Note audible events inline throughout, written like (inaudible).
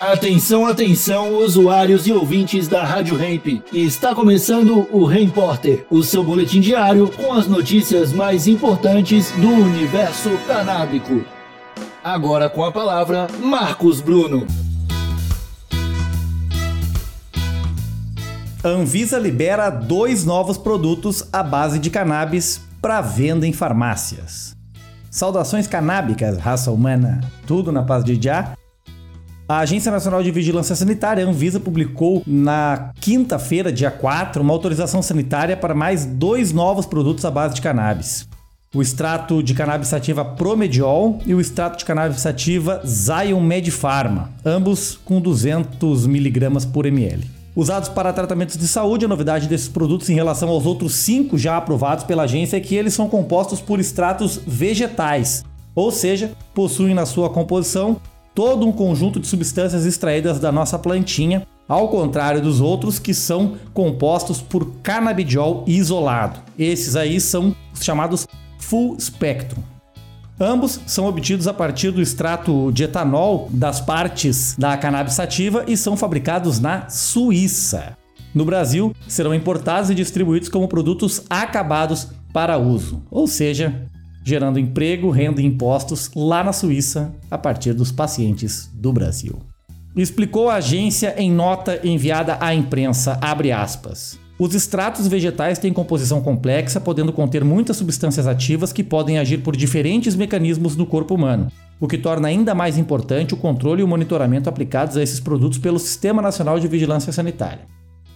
Atenção, atenção, usuários e ouvintes da Rádio Hemp. Está começando o Repórter, o seu boletim diário com as notícias mais importantes do universo canábico. Agora com a palavra, Marcos Bruno. Anvisa libera dois novos produtos à base de cannabis para venda em farmácias. Saudações canábicas, raça humana, tudo na paz de já. A Agência Nacional de Vigilância Sanitária, Anvisa, publicou na quinta-feira, dia 4, uma autorização sanitária para mais dois novos produtos à base de cannabis. O extrato de cannabis sativa Promediol e o extrato de cannabis sativa Zion Medpharma, ambos com 200 mg por ml. Usados para tratamentos de saúde, a novidade desses produtos em relação aos outros cinco já aprovados pela agência é que eles são compostos por extratos vegetais, ou seja, possuem na sua composição todo um conjunto de substâncias extraídas da nossa plantinha, ao contrário dos outros que são compostos por canabidiol isolado. Esses aí são os chamados full spectrum. Ambos são obtidos a partir do extrato de etanol das partes da cannabis sativa e são fabricados na Suíça. No Brasil, serão importados e distribuídos como produtos acabados para uso, ou seja, gerando emprego, renda e impostos lá na Suíça a partir dos pacientes do Brasil. Explicou a agência em nota enviada à imprensa. Os extratos vegetais têm composição complexa, podendo conter muitas substâncias ativas que podem agir por diferentes mecanismos no corpo humano, o que torna ainda mais importante o controle e o monitoramento aplicados a esses produtos pelo Sistema Nacional de Vigilância Sanitária.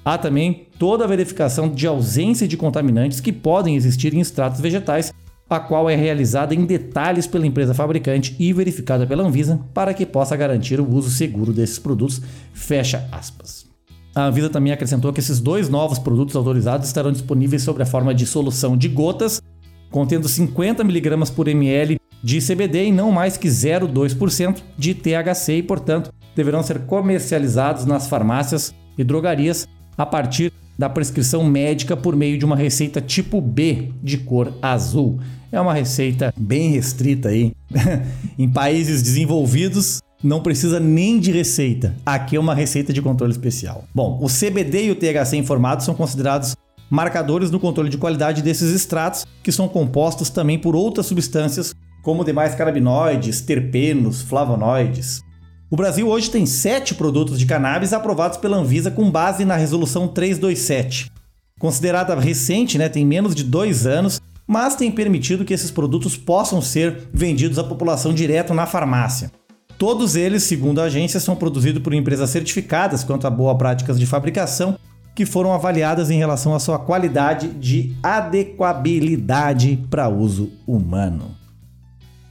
Há também toda a verificação de ausência de contaminantes que podem existir em extratos vegetais a qual é realizada em detalhes pela empresa fabricante e verificada pela Anvisa para que possa garantir o uso seguro desses produtos. Fecha aspas. A Anvisa também acrescentou que esses dois novos produtos autorizados estarão disponíveis sob a forma de solução de gotas, contendo 50 mg por ml de CBD e não mais que 0,2% de THC e, portanto, deverão ser comercializados nas farmácias e drogarias a partir da prescrição médica por meio de uma receita tipo B de cor azul. É uma receita bem restrita aí. (laughs) em países desenvolvidos, não precisa nem de receita. Aqui é uma receita de controle especial. Bom, o CBD e o THC informados são considerados marcadores no controle de qualidade desses extratos, que são compostos também por outras substâncias, como demais carabinoides, terpenos, flavonoides. O Brasil hoje tem sete produtos de cannabis aprovados pela Anvisa com base na Resolução 327. Considerada recente, né, tem menos de dois anos, mas tem permitido que esses produtos possam ser vendidos à população direto na farmácia. Todos eles, segundo a agência, são produzidos por empresas certificadas quanto a boas práticas de fabricação, que foram avaliadas em relação à sua qualidade de adequabilidade para uso humano.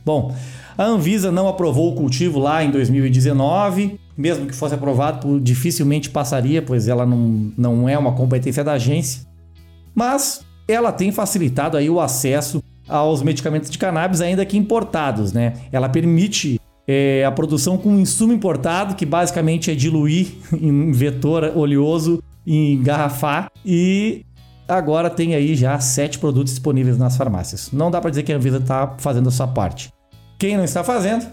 Bom, a Anvisa não aprovou o cultivo lá em 2019, mesmo que fosse aprovado, dificilmente passaria, pois ela não, não é uma competência da agência. Mas ela tem facilitado aí o acesso aos medicamentos de cannabis, ainda que importados, né? Ela permite é, a produção com insumo importado, que basicamente é diluir (laughs) em vetor oleoso e engarrafar, e agora tem aí já sete produtos disponíveis nas farmácias. Não dá para dizer que a Anvisa está fazendo a sua parte. Quem não está fazendo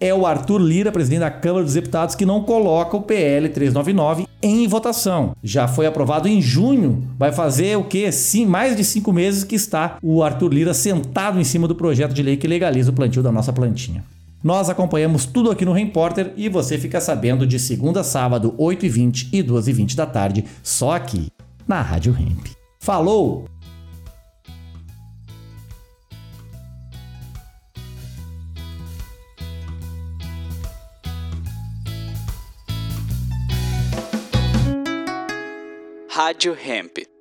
é o Arthur Lira, presidente da Câmara dos Deputados, que não coloca o PL 399 em votação. Já foi aprovado em junho. Vai fazer o quê? Sim, mais de cinco meses que está o Arthur Lira sentado em cima do projeto de lei que legaliza o plantio da nossa plantinha. Nós acompanhamos tudo aqui no Repórter e você fica sabendo de segunda a sábado, 8h20 e 12h20 da tarde, só aqui na Rádio Hemp. Falou! Rádio Hemp.